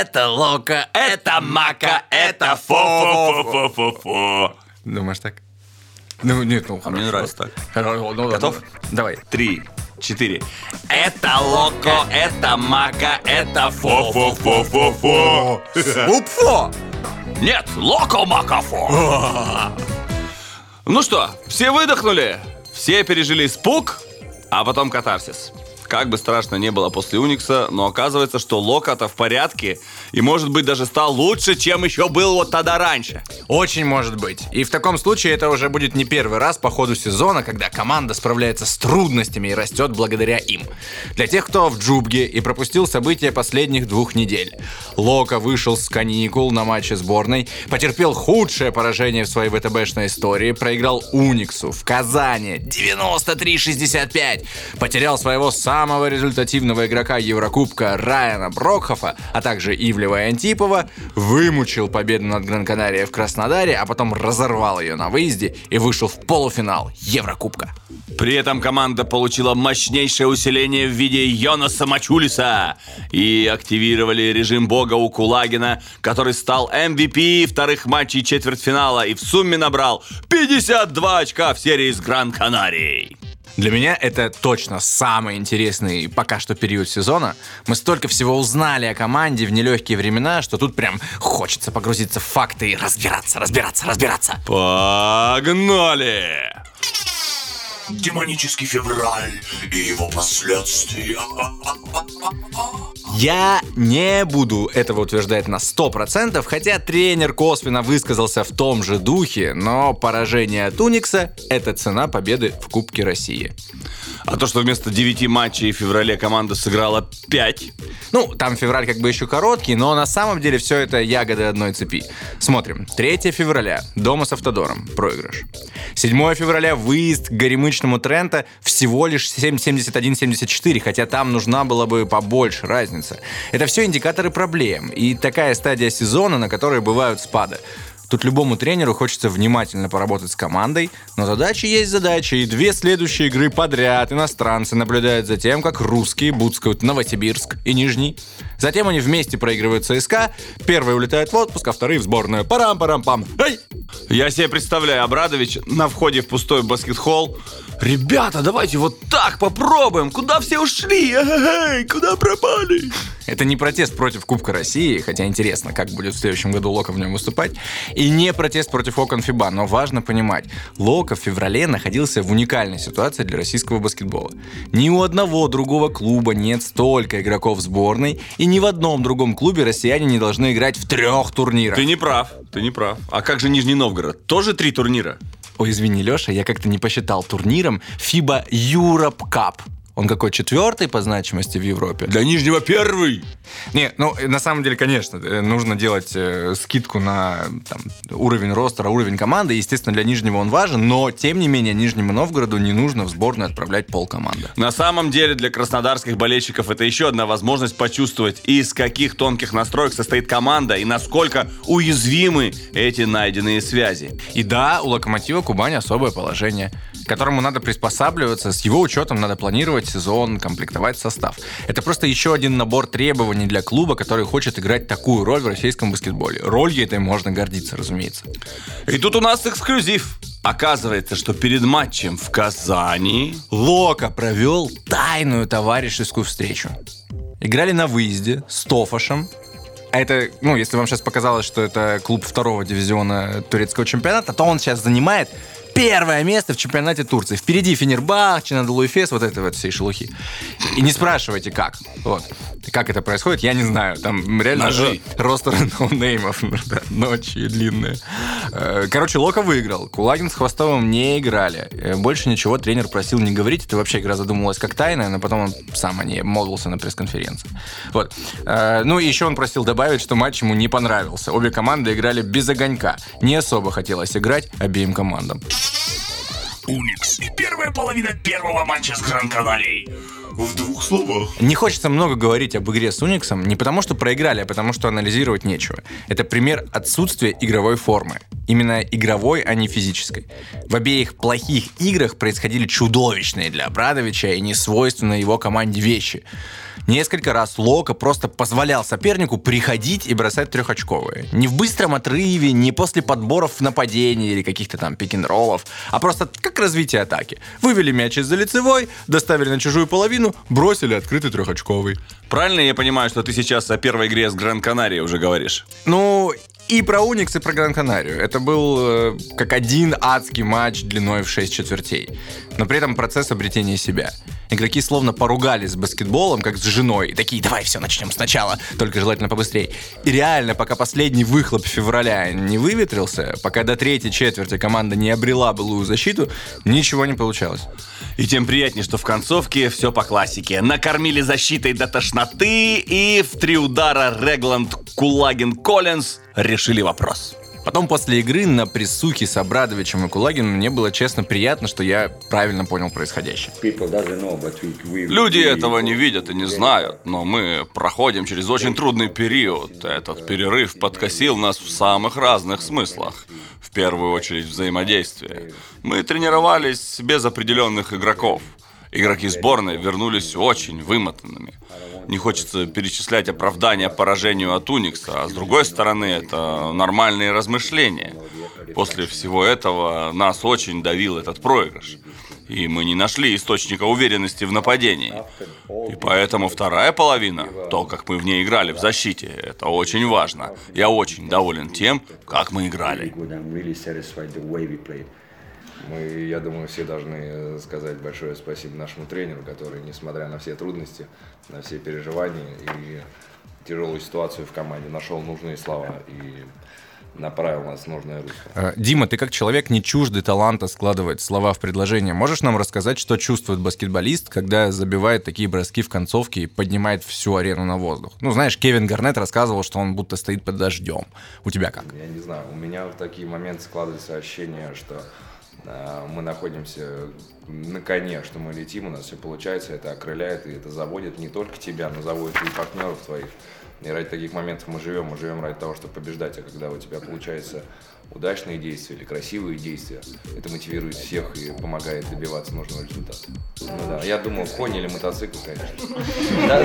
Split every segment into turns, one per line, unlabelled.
Это Лока, это Мака, это фо-фо-фо-фо-фо. Думаешь так? Ну, нет, ну,
А мне нравится так.
Хорошо, ну,
Готов?
Давай.
Три, четыре.
Это Локо, это Мака, это фо-фо-фо-фо-фо. Упфо!
Нет, Локо Макафо. Ну что, все выдохнули? Все пережили испуг, а потом катарсис. Как бы страшно не было после Уникса, но оказывается, что Лока-то в порядке и, может быть, даже стал лучше, чем еще был вот тогда раньше.
Очень может быть. И в таком случае это уже будет не первый раз по ходу сезона, когда команда справляется с трудностями и растет благодаря им. Для тех, кто в Джубге и пропустил события последних двух недель. Лока вышел с каникул на матче сборной, потерпел худшее поражение в своей ВТБшной истории, проиграл Униксу в Казани 93-65, потерял своего самого результативного игрока Еврокубка Райана Брокхофа, а также Ивлева и Антипова, вымучил победу над Гран-Канария в Краснодаре, а потом разорвал ее на выезде и вышел в полуфинал Еврокубка.
При этом команда получила мощнейшее усиление в виде Йонаса Мачулиса и активировали режим бога у Кулагина, который стал MVP вторых матчей четвертьфинала и в сумме набрал 52 очка в серии с Гран-Канарией.
Для меня это точно самый интересный пока что период сезона. Мы столько всего узнали о команде в нелегкие времена, что тут прям хочется погрузиться в факты и разбираться, разбираться, разбираться.
Погнали!
Демонический февраль и его последствия.
Я не буду этого утверждать на 100%, хотя тренер косвенно высказался в том же духе, но поражение от Уникса – это цена победы в Кубке России.
А то, что вместо 9 матчей в феврале команда сыграла 5,
Ну, там февраль как бы еще короткий, но на самом деле все это ягоды одной цепи. Смотрим. 3 февраля. Дома с Автодором. Проигрыш. 7 февраля. Выезд к горемычному Трента всего лишь 7,71-74, хотя там нужна была бы побольше разница. Это все индикаторы проблем и такая стадия сезона, на которой бывают спады. Тут любому тренеру хочется внимательно поработать с командой, но задачи есть задачи, и две следующие игры подряд иностранцы наблюдают за тем, как русские буцкают Новосибирск и Нижний. Затем они вместе проигрывают ЦСКА, первые улетают в отпуск, а вторые в сборную. Парам-парам-пам. Эй!
Я себе представляю, Абрадович на входе в пустой баскет-холл. Ребята, давайте вот так попробуем. Куда все ушли? Эй, куда пропали?
Это не протест против Кубка России, хотя интересно, как будет в следующем году Лока в нем выступать, и не протест против окон ФИБА, но важно понимать, Лока в феврале находился в уникальной ситуации для российского баскетбола. Ни у одного другого клуба нет столько игроков сборной, и ни в одном другом клубе россияне не должны играть в трех турнирах.
Ты не прав, ты не прав. А как же Нижний Новгород? Тоже три турнира?
Ой, извини, Леша, я как-то не посчитал турниром FIBA Europe Cup. Он какой четвертый по значимости в Европе?
Для Нижнего первый.
Не, ну, на самом деле, конечно, э, нужно делать э, скидку на там, уровень ростера, уровень команды. Естественно, для Нижнего он важен, но, тем не менее, Нижнему Новгороду не нужно в сборную отправлять полкоманды.
На самом деле для краснодарских болельщиков это еще одна возможность почувствовать, из каких тонких настроек состоит команда и насколько уязвимы эти найденные связи.
И да, у Локомотива Кубань особое положение, к которому надо приспосабливаться, с его учетом надо планировать сезон, комплектовать состав. Это просто еще один набор требований для клуба, который хочет играть такую роль в российском баскетболе. Ролью этой можно гордиться, разумеется.
И тут у нас эксклюзив. Оказывается, что перед матчем в Казани
Лока провел тайную товарищескую встречу. Играли на выезде с Тофашем. А это, ну, если вам сейчас показалось, что это клуб второго дивизиона турецкого чемпионата, то он сейчас занимает первое место в чемпионате Турции. Впереди Фенербах, Чинадолу Эфес, вот это вот всей шелухи. И не спрашивайте, как. Вот. Как это происходит, я не знаю. Там реально
Ножи.
ростер ноунеймов. Ночи длинные. Э, Короче, Лока выиграл. Кулагин с Хвостовым не играли. Э, Больше ничего тренер просил не говорить. Это вообще игра задумывалась как тайная, но потом он сам о ней молвился на пресс-конференции. Вот. Э, Ну и еще он просил добавить, что матч ему не понравился. Обе команды играли без огонька. Не особо хотелось играть обеим командам.
Уникс и первая половина первого матча с Гран-Канарией. В двух словах.
Не хочется много говорить об игре с Униксом не потому, что проиграли, а потому, что анализировать нечего. Это пример отсутствия игровой формы. Именно игровой, а не физической. В обеих плохих играх происходили чудовищные для Абрадовича и несвойственные его команде вещи. Несколько раз Лока просто позволял сопернику приходить и бросать трехочковые. Не в быстром отрыве, не после подборов в нападении или каких-то там пик-н-роллов, а просто как развитие атаки. Вывели мяч из-за лицевой, доставили на чужую половину, бросили открытый трехочковый.
Правильно я понимаю, что ты сейчас о первой игре с Гран-Канарией уже говоришь?
Ну, и про Уникс, и про Гран-Канарию. Это был э, как один адский матч длиной в 6 четвертей. Но при этом процесс обретения себя. Игроки словно поругались с баскетболом, как с женой. И такие, давай все, начнем сначала, только желательно побыстрее. И реально, пока последний выхлоп февраля не выветрился, пока до третьей четверти команда не обрела былую защиту, ничего не получалось.
И тем приятнее, что в концовке все по классике. Накормили защитой до тошноты, и в три удара Регланд, Кулагин, Коллинз решили вопрос.
Потом после игры на присухе с Абрадовичем и Кулагином мне было честно приятно, что я правильно понял происходящее.
Люди этого не видят и не знают, но мы проходим через очень трудный период. Этот перерыв подкосил нас в самых разных смыслах. В первую очередь взаимодействие. Мы тренировались без определенных игроков. Игроки сборной вернулись очень вымотанными. Не хочется перечислять оправдания поражению от Уникса, а с другой стороны, это нормальные размышления. После всего этого нас очень давил этот проигрыш. И мы не нашли источника уверенности в нападении. И поэтому вторая половина, то, как мы в ней играли в защите, это очень важно. Я очень доволен тем, как мы играли.
Мы, я думаю, все должны сказать большое спасибо нашему тренеру, который, несмотря на все трудности, на все переживания и тяжелую ситуацию в команде, нашел нужные слова и направил нас в нужное русло.
Э, Дима, ты как человек не чуждый таланта складывать слова в предложение. Можешь нам рассказать, что чувствует баскетболист, когда забивает такие броски в концовке и поднимает всю арену на воздух? Ну, знаешь, Кевин Гарнет рассказывал, что он будто стоит под дождем. У тебя как?
Я не знаю, у меня в такие моменты складывается ощущение, что э, мы находимся на коне, что мы летим, у нас все получается, это окрыляет и это заводит не только тебя, но заводит и партнеров твоих. И ради таких моментов мы живем, мы живем ради того, чтобы побеждать, а когда у тебя получается удачные действия или красивые действия, это мотивирует всех и помогает добиваться нужного результата. Ну да, я думал, конь или мотоцикл, конечно. Да,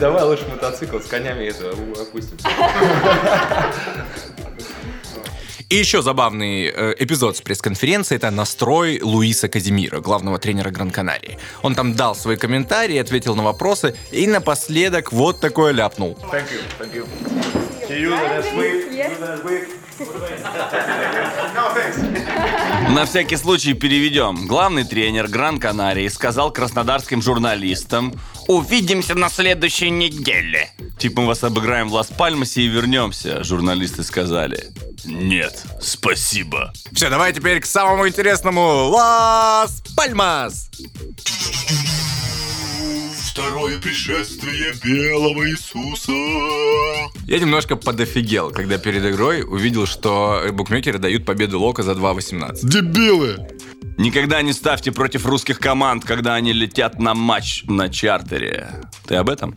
Давай лучше мотоцикл, с конями это опустим.
И еще забавный э, эпизод с пресс-конференции – это настрой Луиса Казимира, главного тренера Гран-Канарии. Он там дал свои комментарии, ответил на вопросы и напоследок вот такое ляпнул.
Thank you, thank you. See you the next week. See you the next week. No, thanks.
На всякий случай переведем. Главный тренер Гран-Канарии сказал краснодарским журналистам «Увидимся на следующей неделе». Типа мы вас обыграем в Лас-Пальмасе и вернемся, журналисты сказали. Нет, спасибо.
Все, давай теперь к самому интересному. Лас Пальмас!
Второе пришествие белого Иисуса.
Я немножко подофигел, когда перед игрой увидел, что букмекеры дают победу Лока за 2.18.
Дебилы!
Никогда не ставьте против русских команд, когда они летят на матч на чартере. Ты об этом?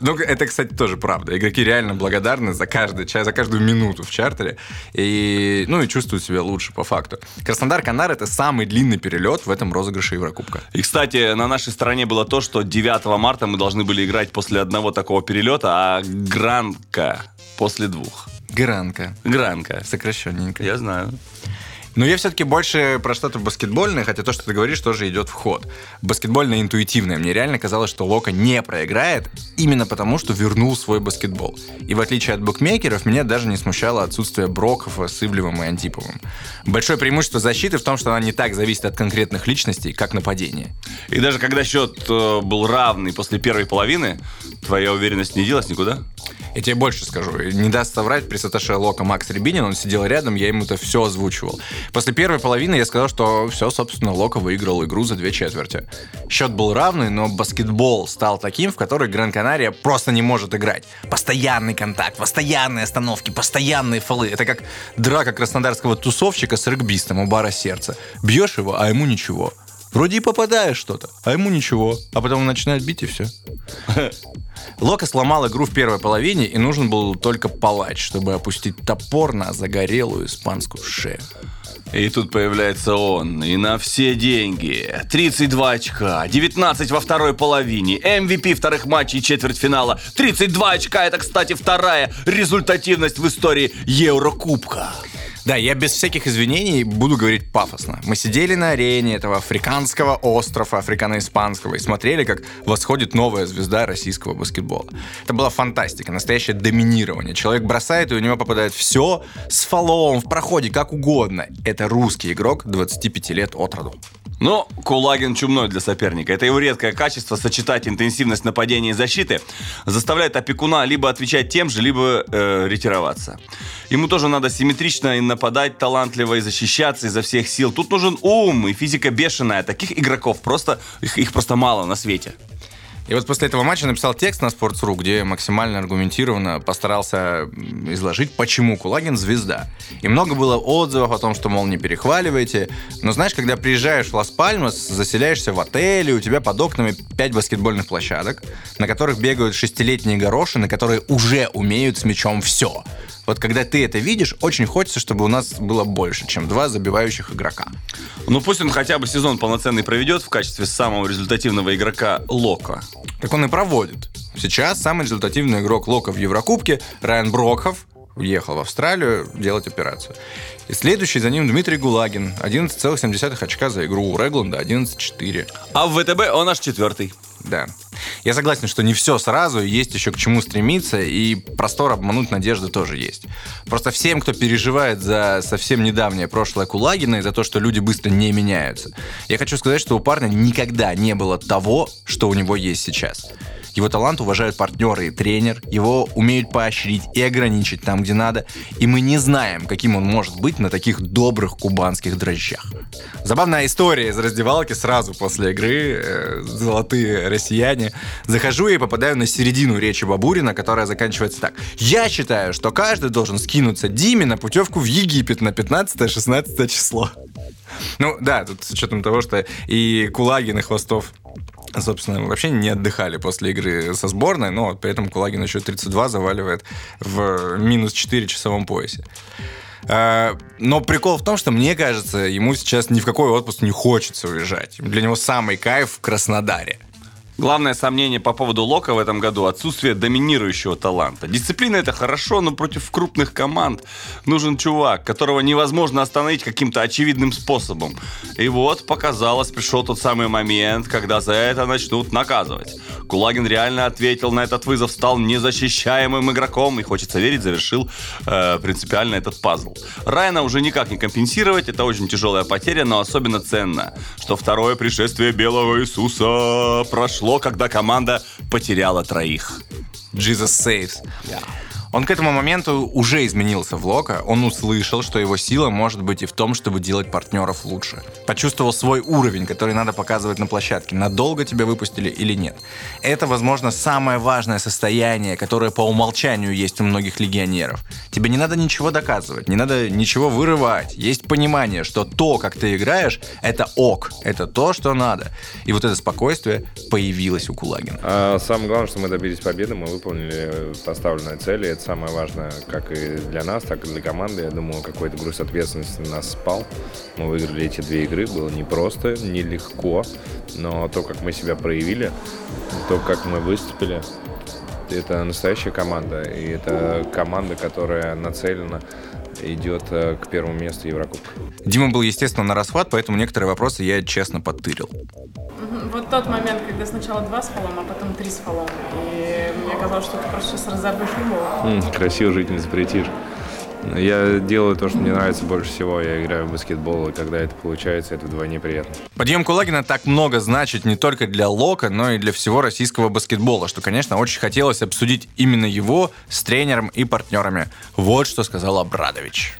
Ну, это, кстати, тоже правда. Игроки реально благодарны за каждый час, за каждую минуту в чартере. И, ну, и чувствуют себя лучше по факту. Краснодар-Канар — это самый длинный перелет в этом розыгрыше Еврокубка.
И, кстати, на нашей стороне было то, что 9 марта мы должны были играть после одного такого перелета, а Гранка после двух.
Гранка.
Гранка.
Сокращенненько.
Я знаю.
Но я все-таки больше про что-то баскетбольное, хотя то, что ты говоришь, тоже идет в ход. Баскетбольно-интуитивное. Мне реально казалось, что Лока не проиграет именно потому, что вернул свой баскетбол. И в отличие от букмекеров, меня даже не смущало отсутствие Брокова с Ивлевым и Антиповым. Большое преимущество защиты в том, что она не так зависит от конкретных личностей, как нападение.
И даже когда счет э, был равный после первой половины, твоя уверенность не делась никуда?
Я тебе больше скажу. Не даст соврать при Саташе Лока Макс Рябинин. Он сидел рядом, я ему это все озвучивал. После первой половины я сказал, что все, собственно, Лока выиграл игру за две четверти. Счет был равный, но баскетбол стал таким, в который Гран-Канария просто не может играть. Постоянный контакт, постоянные остановки, постоянные фолы. Это как драка краснодарского тусовщика с регбистом у бара сердца. Бьешь его, а ему ничего. Вроде и попадаешь что-то, а ему ничего. А потом он начинает бить и все. Лока сломал игру в первой половине, и нужен был только палач, чтобы опустить топор на загорелую испанскую шею.
И тут появляется он, и на все деньги. 32 очка, 19 во второй половине, MVP вторых матчей четвертьфинала. 32 очка, это, кстати, вторая результативность в истории Еврокубка.
Да, я без всяких извинений буду говорить пафосно. Мы сидели на арене этого африканского острова, африкано-испанского, и смотрели, как восходит новая звезда российского баскетбола. Это была фантастика, настоящее доминирование. Человек бросает, и у него попадает все с фолом, в проходе, как угодно. Это русский игрок 25 лет от роду.
Но Кулагин чумной для соперника. Это его редкое качество сочетать интенсивность нападения и защиты заставляет опекуна либо отвечать тем же, либо э, ретироваться. Ему тоже надо симметрично и нападать талантливо и защищаться изо всех сил. Тут нужен ум и физика бешеная. Таких игроков просто их, их просто мало на свете.
И вот после этого матча написал текст на Sports.ru, где максимально аргументированно постарался изложить, почему Кулагин звезда. И много было отзывов о том, что, мол, не перехваливайте. Но знаешь, когда приезжаешь в Лас-Пальмас, заселяешься в отеле, у тебя под окнами пять баскетбольных площадок, на которых бегают шестилетние горошины, которые уже умеют с мячом все. Вот когда ты это видишь, очень хочется, чтобы у нас было больше, чем два забивающих игрока.
Ну пусть он хотя бы сезон полноценный проведет в качестве самого результативного игрока Лока.
Так он и проводит. Сейчас самый результативный игрок Лока в Еврокубке Райан Брокхов уехал в Австралию делать операцию. И следующий за ним Дмитрий Гулагин. 11,7 очка за игру. У Регланда 11,4.
А в ВТБ он аж четвертый.
Да. Я согласен, что не все сразу, есть еще к чему стремиться, и простор обмануть надежды тоже есть. Просто всем, кто переживает за совсем недавнее прошлое Кулагина и за то, что люди быстро не меняются, я хочу сказать, что у парня никогда не было того, что у него есть сейчас. Его талант уважают партнеры и тренер, его умеют поощрить и ограничить там, где надо, и мы не знаем, каким он может быть на таких добрых кубанских дрожжах. Забавная история из раздевалки сразу после игры э, «Золотые россияне». Захожу и попадаю на середину речи Бабурина, которая заканчивается так. «Я считаю, что каждый должен скинуться Диме на путевку в Египет на 15-16 число». Ну да, тут с учетом того, что и Кулагин, и Хвостов собственно, вообще не отдыхали после игры со сборной, но при этом Кулагин еще 32 заваливает в минус 4 часовом поясе. А, но прикол в том, что мне кажется, ему сейчас ни в какой отпуск не хочется уезжать. Для него самый кайф в Краснодаре.
Главное сомнение по поводу Лока в этом году – отсутствие доминирующего таланта. Дисциплина – это хорошо, но против крупных команд нужен чувак, которого невозможно остановить каким-то очевидным способом. И вот, показалось, пришел тот самый момент, когда за это начнут наказывать. Кулагин реально ответил на этот вызов, стал незащищаемым игроком и, хочется верить, завершил э, принципиально этот пазл. Райана уже никак не компенсировать, это очень тяжелая потеря, но особенно ценно, что второе пришествие Белого Иисуса прошло, когда команда потеряла троих.
Jesus saves. Он к этому моменту уже изменился в Лока. Он услышал, что его сила может быть и в том, чтобы делать партнеров лучше. Почувствовал свой уровень, который надо показывать на площадке. Надолго тебя выпустили или нет. Это, возможно, самое важное состояние, которое по умолчанию есть у многих легионеров. Тебе не надо ничего доказывать, не надо ничего вырывать. Есть понимание, что то, как ты играешь, это ок. Это то, что надо. И вот это спокойствие появилось у Кулагина.
А самое главное, что мы добились победы, мы выполнили поставленные цели. Это самое важное как и для нас, так и для команды. Я думаю, какой-то груз ответственности на нас спал. Мы выиграли эти две игры. Было непросто, нелегко. Но то, как мы себя проявили, то, как мы выступили, это настоящая команда. И это команда, которая нацелена идет э, к первому месту Еврокубка.
Дима был, естественно, на расхват, поэтому некоторые вопросы я честно подтырил.
Вот тот момент, когда сначала два с фолом, а потом три с фолом. И мне казалось, что ты просто сейчас разобьешь его.
Красиво жить не запретишь. Я делаю то, что мне нравится больше всего. Я играю в баскетбол, и когда это получается, это вдвойне приятно.
Подъем Кулагина так много значит не только для Лока, но и для всего российского баскетбола, что, конечно, очень хотелось обсудить именно его с тренером и партнерами. Вот что сказал Абрадович.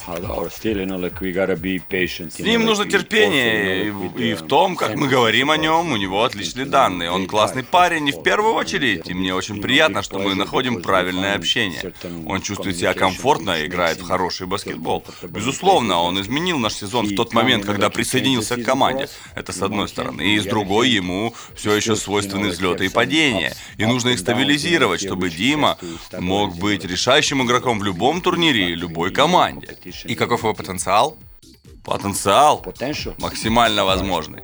С ним нужно терпение, и, и в том, как мы говорим о нем, у него отличные данные. Он классный парень, и в первую очередь, и мне очень приятно, что мы находим правильное общение. Он чувствует себя комфортно и играет в хороший баскетбол. Безусловно, он изменил наш сезон в тот момент, когда присоединился к команде. Это с одной стороны. И с другой, ему все еще свойственны взлеты и падения. И нужно их стабилизировать, чтобы Дима мог быть решающим игроком в любом турнире и любой команде.
И каков его потенциал?
Потенциал максимально возможный.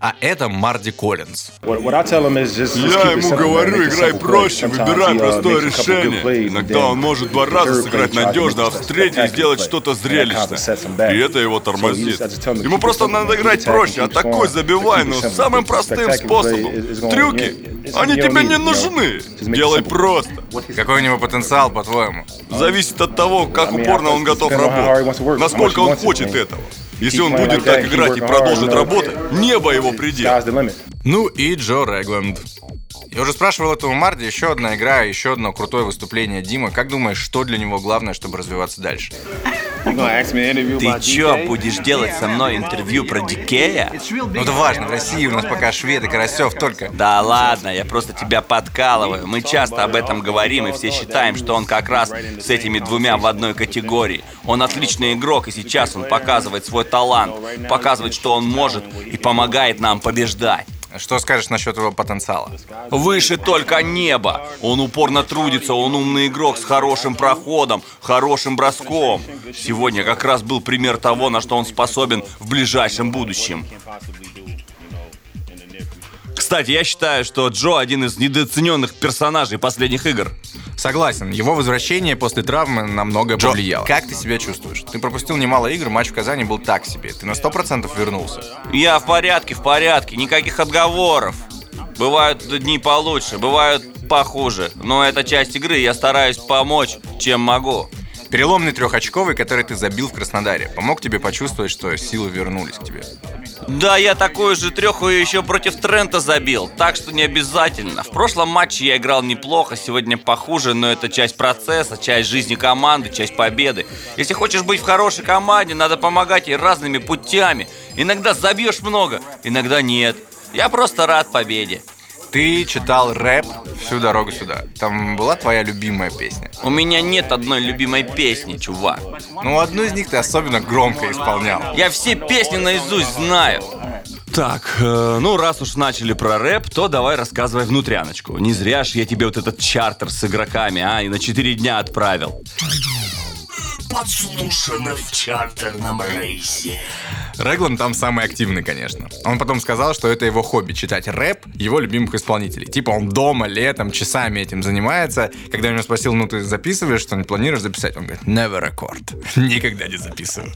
А это Марди Коллинз.
Я ему говорю, играй проще, выбирай простое решение. Иногда он может два раза сыграть надежно, а в третий сделать что-то зрелищное. И это его тормозит. Ему просто надо играть проще, а такой забивай, но самым простым способом. Трюки, они тебе не нужны. Делай просто.
Какой у него потенциал, по-твоему?
Зависит от того, как упорно он готов работать. Насколько он хочет этого. Если он будет так играть и продолжит работать, небо его предел.
Ну и Джо Регланд. Я уже спрашивал этого Марди, еще одна игра, еще одно крутое выступление Дима. Как думаешь, что для него главное, чтобы развиваться дальше?
Ты чё, будешь делать со мной интервью про Дикея?
Ну это важно, в России у нас пока швед и Карасев только.
Да ладно, я просто тебя подкалываю. Мы часто об этом говорим, и все считаем, что он как раз с этими двумя в одной категории. Он отличный игрок, и сейчас он показывает свой талант, показывает, что он может, и помогает нам побеждать.
Что скажешь насчет его потенциала?
Выше только небо. Он упорно трудится, он умный игрок с хорошим проходом, хорошим броском. Сегодня как раз был пример того, на что он способен в ближайшем будущем. Кстати, я считаю, что Джо один из недооцененных персонажей последних игр.
Согласен, его возвращение после травмы намного
Джо,
повлияло. Как ты себя чувствуешь? Ты пропустил немало игр, матч в Казани был так себе. Ты на сто процентов вернулся.
Я в порядке, в порядке, никаких отговоров. Бывают дни получше, бывают похуже. Но это часть игры, я стараюсь помочь, чем могу.
Переломный трехочковый, который ты забил в Краснодаре, помог тебе почувствовать, что силы вернулись к тебе.
Да, я такую же треху еще против Трента забил, так что не обязательно. В прошлом матче я играл неплохо, сегодня похуже, но это часть процесса, часть жизни команды, часть победы. Если хочешь быть в хорошей команде, надо помогать ей разными путями. Иногда забьешь много, иногда нет. Я просто рад победе.
Ты читал рэп всю дорогу сюда. Там была твоя любимая песня?
У меня нет одной любимой песни, чувак.
Ну, одну из них ты особенно громко исполнял.
Я все песни наизусть знаю. Так, э, ну раз уж начали про рэп, то давай рассказывай внутряночку. Не зря ж я тебе вот этот чартер с игроками, а, и на 4 дня отправил.
Подслушано в чартерном рейсе.
Реглан там самый активный, конечно. Он потом сказал, что это его хобби, читать рэп его любимых исполнителей. Типа он дома, летом, часами этим занимается. Когда я него спросил, ну ты записываешь что-нибудь, планируешь записать? Он говорит, never record. Никогда не записываю.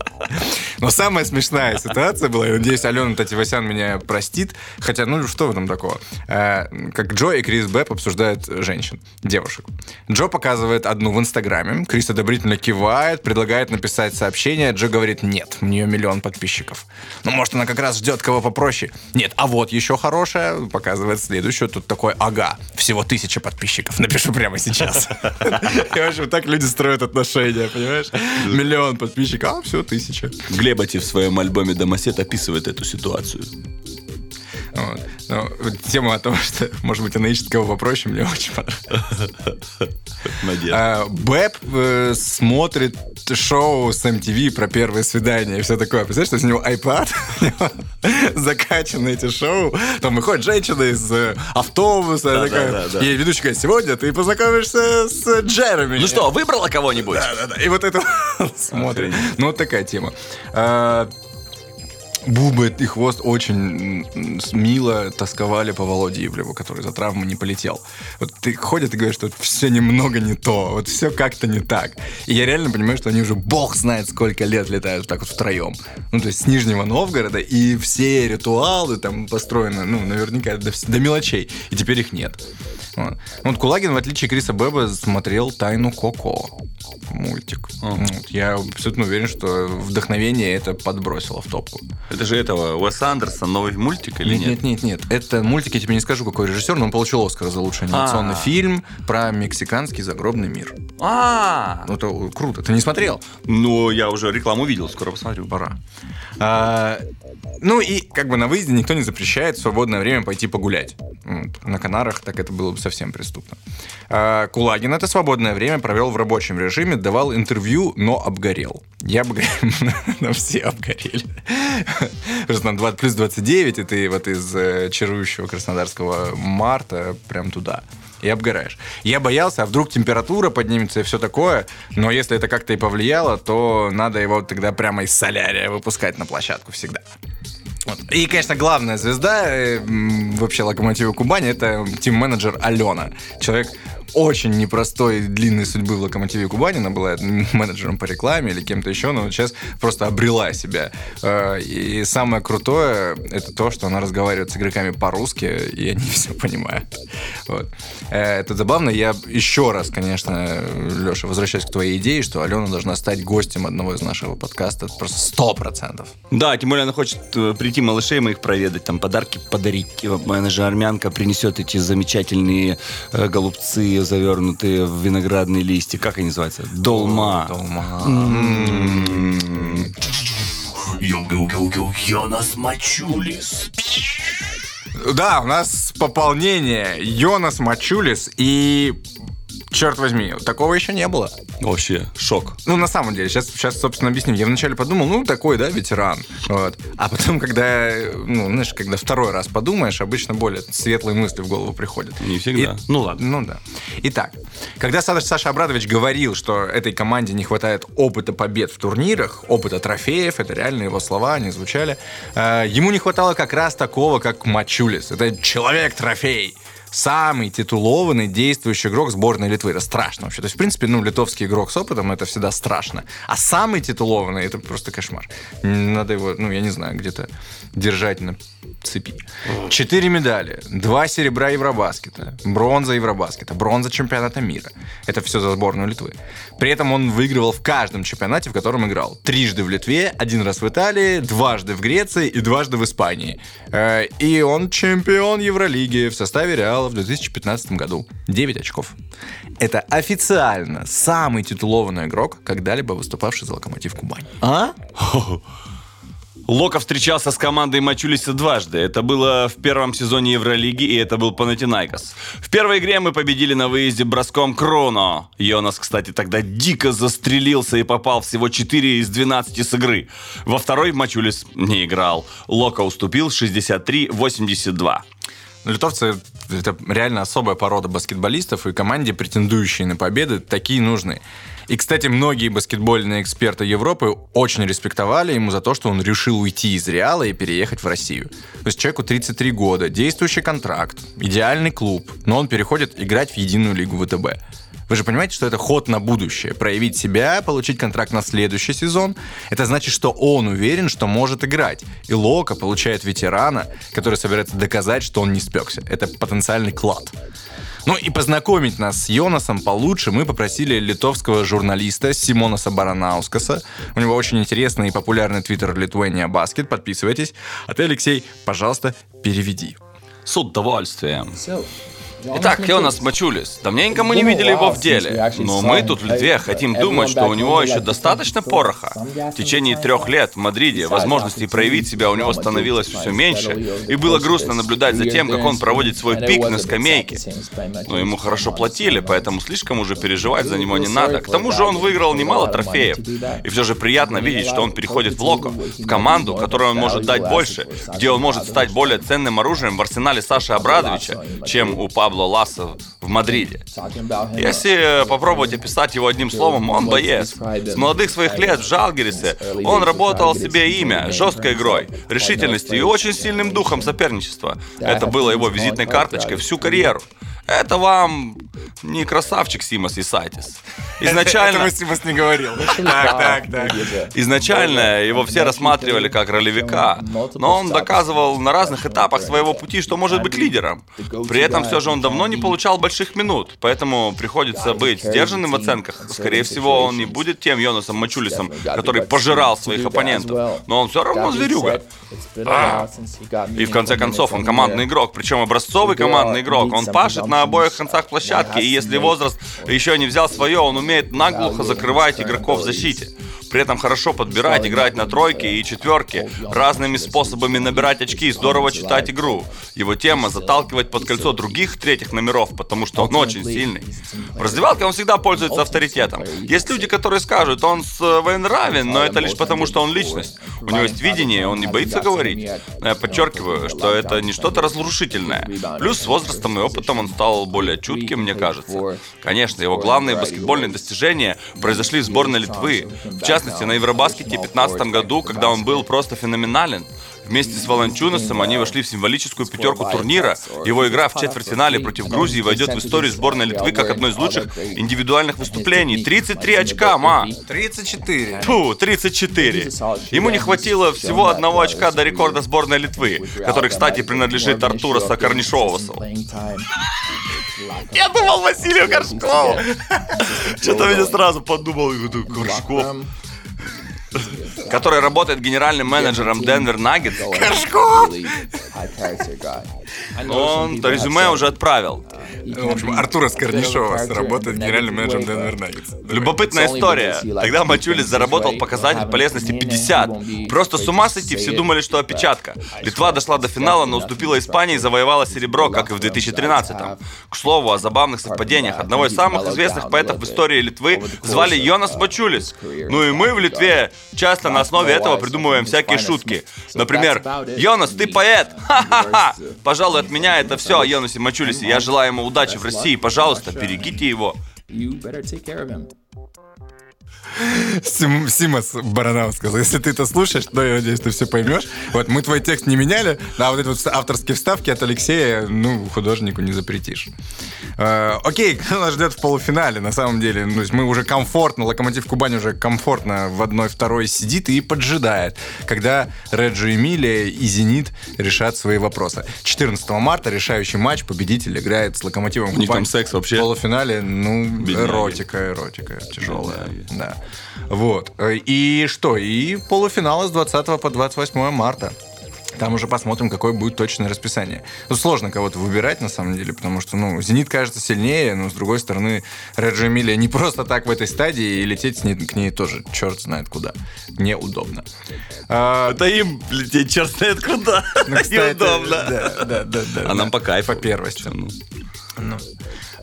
Но самая смешная ситуация была, я надеюсь, Алена Тативасян меня простит, хотя, ну что в этом такого? Э, как Джо и Крис Бэп обсуждают женщин, девушек. Джо показывает одну в Инстаграме, Крис одобрительно кивает, предлагает написать сообщение, Джо говорит, нет, у нее миллион подписчиков. Ну, может, она как раз ждет кого попроще. Нет, а вот еще хорошая, показывает следующую, тут такой, ага, всего тысяча подписчиков, напишу прямо сейчас. И, в общем, так люди строят отношения, понимаешь? Миллион подписчиков, а все, тысяча.
Глебати в своем альбоме «Домосед» описывает эту ситуацию.
Вот. Вот тема о том, что, может быть, она ищет кого попроще, мне очень понравилась. А, Бэб э, смотрит шоу с MTV про первое свидание и все такое. Представляешь, что у него iPad, закачаны эти шоу, там выходит женщина из э, автобуса, такая,
да, да.
и ведущий говорит, сегодня ты познакомишься с Джереми.
Ну что, выбрала кого-нибудь?
Да-да-да. И вот это смотрит. Ну, вот такая тема. Буба и Хвост очень мило тосковали по Володе Ивлеву, который за травму не полетел. Вот ты ходят и говоришь, что все немного не то, вот все как-то не так. И я реально понимаю, что они уже бог знает сколько лет летают так вот втроем. Ну, то есть с Нижнего Новгорода, и все ритуалы там построены, ну, наверняка до, до мелочей, и теперь их нет. Вот. Вот Кулагин, в отличие от Криса Беба, смотрел «Тайну Коко». мультик. Вот, я абсолютно уверен, что вдохновение это подбросило в топку.
Это же этого Уэс Андерсон, новый мультик или
Нет,
нет?
нет, нет, нет. Это мультик, я тебе не скажу, какой режиссер, но он получил Оскар за лучший анимационный
А.
фильм про мексиканский загробный мир.
А,
Ну, это круто. Ты не смотрел?
ну я уже рекламу видел, скоро посмотрю.
Пора. А, ну и как бы на выезде никто не запрещает в свободное время пойти погулять. Вот. На Канарах так это было бы совсем преступно. А, Кулагин это свободное время провел в рабочем режиме, давал интервью, но обгорел. Я обгорел. Все обгорели. Просто там 20 плюс 29, и ты вот из э, чарующего краснодарского марта прям туда. И обгораешь. Я боялся, а вдруг температура поднимется и все такое, но если это как-то и повлияло, то надо его тогда прямо из солярия выпускать на площадку всегда. Вот. И, конечно, главная звезда э, вообще Локомотива Кубани это тим-менеджер Алена. Человек очень непростой, длинной судьбы в Локомотиве Кубани. Она была менеджером по рекламе или кем-то еще, но сейчас просто обрела себя. Э, И самое крутое это то, что она разговаривает с игроками по-русски, и они все понимают. Вот. Э, Это забавно. Я еще раз, конечно, Леша, возвращаюсь к твоей идее, что Алена должна стать гостем одного из нашего подкаста. Это просто сто процентов.
Да, тем более она хочет э, прийти малышей моих проведать, там подарки подарить. Она же армянка принесет эти замечательные э, голубцы, завернутые в виноградные листья. Как они называются? Долма.
Долма.
Йонас Мачулис.
Да, у нас пополнение. Йонас Мачулис и... Черт возьми, такого еще не было.
Вообще, шок.
Ну, на самом деле, сейчас, сейчас, собственно, объясним. Я вначале подумал, ну, такой, да, ветеран. Вот. А потом, когда, ну, знаешь, когда второй раз подумаешь, обычно более светлые мысли в голову приходят.
Не всегда.
И-
Ну ладно.
Ну да. Итак, когда Саша, Саша Абрадович говорил, что этой команде не хватает опыта побед в турнирах, опыта трофеев, это реально его слова, они звучали, э, ему не хватало как раз такого, как Мачулис. Это человек-трофей. Самый титулованный действующий игрок сборной Литвы. Это страшно вообще. То есть, в принципе, ну, литовский игрок с опытом, это всегда страшно. А самый титулованный, это просто кошмар. Надо его, ну, я не знаю, где-то держать на цепи. Четыре медали. Два серебра Евробаскета. Бронза Евробаскета. Бронза чемпионата мира. Это все за сборную Литвы. При этом он выигрывал в каждом чемпионате, в котором играл. Трижды в Литве, один раз в Италии, дважды в Греции и дважды в Испании. Э, И он чемпион Евролиги в составе Реала в 2015 году. 9 очков. Это официально самый титулованный игрок, когда-либо выступавший за Локомотив Кубань. А?
Лока встречался с командой Мачулиса дважды. Это было в первом сезоне Евролиги, и это был Панатинайкос. В первой игре мы победили на выезде броском Круно. Йонас, кстати, тогда дико застрелился и попал всего 4 из 12 с игры. Во второй Мачулис не играл. Лока уступил 63-82.
Ну, Литовцы — это реально особая порода баскетболистов, и команде, претендующей на победы, такие нужны. И, кстати, многие баскетбольные эксперты Европы очень респектовали ему за то, что он решил уйти из Реала и переехать в Россию. То есть человеку 33 года, действующий контракт, идеальный клуб, но он переходит играть в единую лигу ВТБ. Вы же понимаете, что это ход на будущее. Проявить себя, получить контракт на следующий сезон. Это значит, что он уверен, что может играть. И Лока получает ветерана, который собирается доказать, что он не спекся. Это потенциальный клад. Ну и познакомить нас с Йонасом получше мы попросили литовского журналиста Симонаса Баранаускаса. У него очень интересный и популярный твиттер Литуэния Баскет. Подписывайтесь. А ты, Алексей, пожалуйста, переведи.
С удовольствием. Итак, Йонас Мачулис. Давненько мы не видели его в деле. Но мы тут в Литве хотим думать, что у него еще достаточно пороха. В течение трех лет в Мадриде возможностей проявить себя у него становилось все меньше. И было грустно наблюдать за тем, как он проводит свой пик на скамейке. Но ему хорошо платили, поэтому слишком уже переживать за него не надо. К тому же он выиграл немало трофеев. И все же приятно видеть, что он переходит в Локо, в команду, которой он может дать больше, где он может стать более ценным оружием в арсенале Саши Абрадовича, чем у Пабло Ласса в Мадриде. Если э, попробовать описать его одним словом, он боец. С молодых своих лет в Жалгирисе он работал себе имя жесткой игрой, решительностью и очень сильным духом соперничества. Это было его визитной карточкой всю карьеру. Это вам не красавчик Симас Исайтис. Изначально...
Это Симас не говорил. Так, так, так.
Изначально его все рассматривали как ролевика, но он доказывал на разных этапах своего пути, что может быть лидером. При этом все же он давно не получал больших минут, поэтому приходится быть сдержанным в оценках. Скорее всего, он не будет тем Йонасом Мачулисом, который пожирал своих оппонентов, но он все равно зверюга. И в конце концов, он командный игрок, причем образцовый командный игрок. Он пашет на обоих концах площадки, и если возраст еще не взял свое, он умеет наглухо закрывать игроков в защите. При этом хорошо подбирать, играть на тройке и четверке, разными способами набирать очки, здорово читать игру. Его тема заталкивать под кольцо других третьих номеров, потому что он очень сильный. В раздевалке он всегда пользуется авторитетом. Есть люди, которые скажут, он с э, Вейн равен, но это лишь потому, что он личность. У него есть видение, он не боится говорить. Но я подчеркиваю, что это не что-то разрушительное. Плюс с возрастом и опытом он стал более чутким, мне кажется. Конечно, его главные баскетбольные достижения произошли в сборной Литвы. В частности, на Евробаскете в 2015 году, когда он был просто феноменален. Вместе с Волончунасом они вошли в символическую пятерку турнира. Его игра в четвертьфинале против Грузии войдет в историю сборной Литвы как одно из лучших индивидуальных выступлений. 33 очка, ма!
34.
Фу, 34. Ему не хватило всего одного очка до рекорда сборной Литвы, который, кстати, принадлежит Артураса Корнишовасу. Я думал Василию Горшкову. Что-то меня сразу подумал, Горшков который работает генеральным менеджером Денвер Наггетс. Горшков! Он резюме уже отправил.
В общем, Артура Скорнишова работает генеральным менеджером Денвер Наггетс.
Любопытная история. Тогда Мачулис заработал показатель полезности 50. Просто с ума сойти, все думали, что опечатка. Литва дошла до финала, но уступила Испании и завоевала серебро, как и в 2013-м. К слову, о забавных совпадениях. Одного из самых известных поэтов в истории Литвы звали Йонас Мачулис. Ну и мы в Литве часто на основе этого придумываем всякие шутки. Например, «Йонас, ты поэт!» Ха-ха-ха! Пожалуй, от меня это все о Йонасе Мачулисе. Я желаю ему удачи в России. Пожалуйста, берегите его.
Сим, Симас Баранов сказал, если ты это слушаешь, то я надеюсь, ты все поймешь. Вот мы твой текст не меняли, а вот эти вот авторские вставки от Алексея, ну, художнику не запретишь. Э, окей, кто нас ждет в полуфинале, на самом деле? Ну, то есть мы уже комфортно, Локомотив Кубань уже комфортно в одной-второй сидит и поджидает, когда Реджи Эмилия и Зенит решат свои вопросы. 14 марта решающий матч, победитель играет с Локомотивом
У них там секс вообще?
В полуфинале, ну,
Бедняги.
эротика, эротика тяжелая.
Бедняги.
Да. Вот. И что? И полуфиналы с 20 по 28 марта. Там уже посмотрим, какое будет точное расписание. Ну, сложно кого-то выбирать, на самом деле, потому что, ну, «Зенит» кажется сильнее, но, с другой стороны, Реджи Эмилия не просто так в этой стадии, и лететь с ней, к ней тоже черт знает куда. Неудобно. А,
Это им лететь черт знает куда.
ну, кстати,
Неудобно.
Да, да, да, да.
А нам
да.
по кайфу.
По первости.
Ну.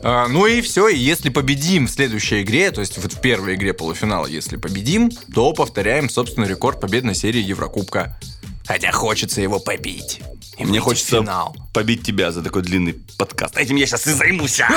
А, Ну и все, и если победим в следующей игре, то есть вот в первой игре полуфинала, если победим, то повторяем собственный рекорд победной серии Еврокубка. Хотя хочется его побить. И
Мне хочется
финал.
побить тебя за такой длинный подкаст. Этим я сейчас и займусь.